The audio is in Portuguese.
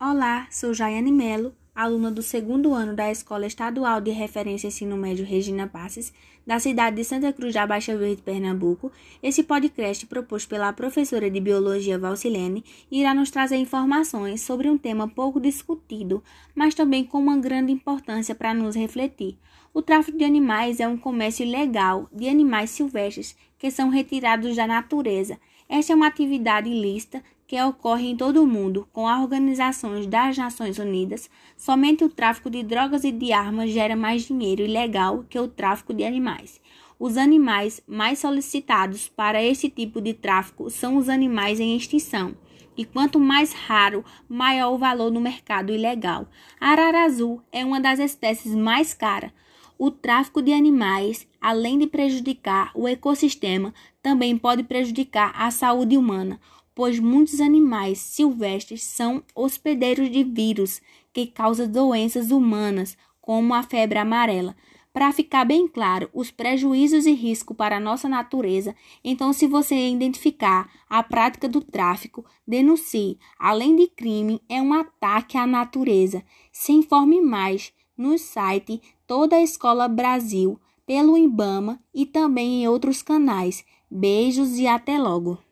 Olá, sou Jaiane Melo, aluna do segundo ano da Escola Estadual de Referência Ensino Médio Regina Passes, da cidade de Santa Cruz da Baixa Verde, Pernambuco. Esse podcast, proposto pela professora de Biologia Valcilene, irá nos trazer informações sobre um tema pouco discutido, mas também com uma grande importância para nos refletir. O tráfico de animais é um comércio ilegal de animais silvestres que são retirados da natureza. Esta é uma atividade ilícita que ocorre em todo o mundo com as organizações das Nações Unidas, somente o tráfico de drogas e de armas gera mais dinheiro ilegal que o tráfico de animais. Os animais mais solicitados para esse tipo de tráfico são os animais em extinção. E quanto mais raro, maior o valor no mercado ilegal. A arara azul é uma das espécies mais caras. O tráfico de animais, além de prejudicar o ecossistema, também pode prejudicar a saúde humana pois muitos animais silvestres são hospedeiros de vírus que causam doenças humanas, como a febre amarela. Para ficar bem claro os prejuízos e riscos para a nossa natureza, então, se você identificar a prática do tráfico, denuncie. Além de crime, é um ataque à natureza. Se informe mais no site Toda a Escola Brasil, pelo IBAMA e também em outros canais. Beijos e até logo!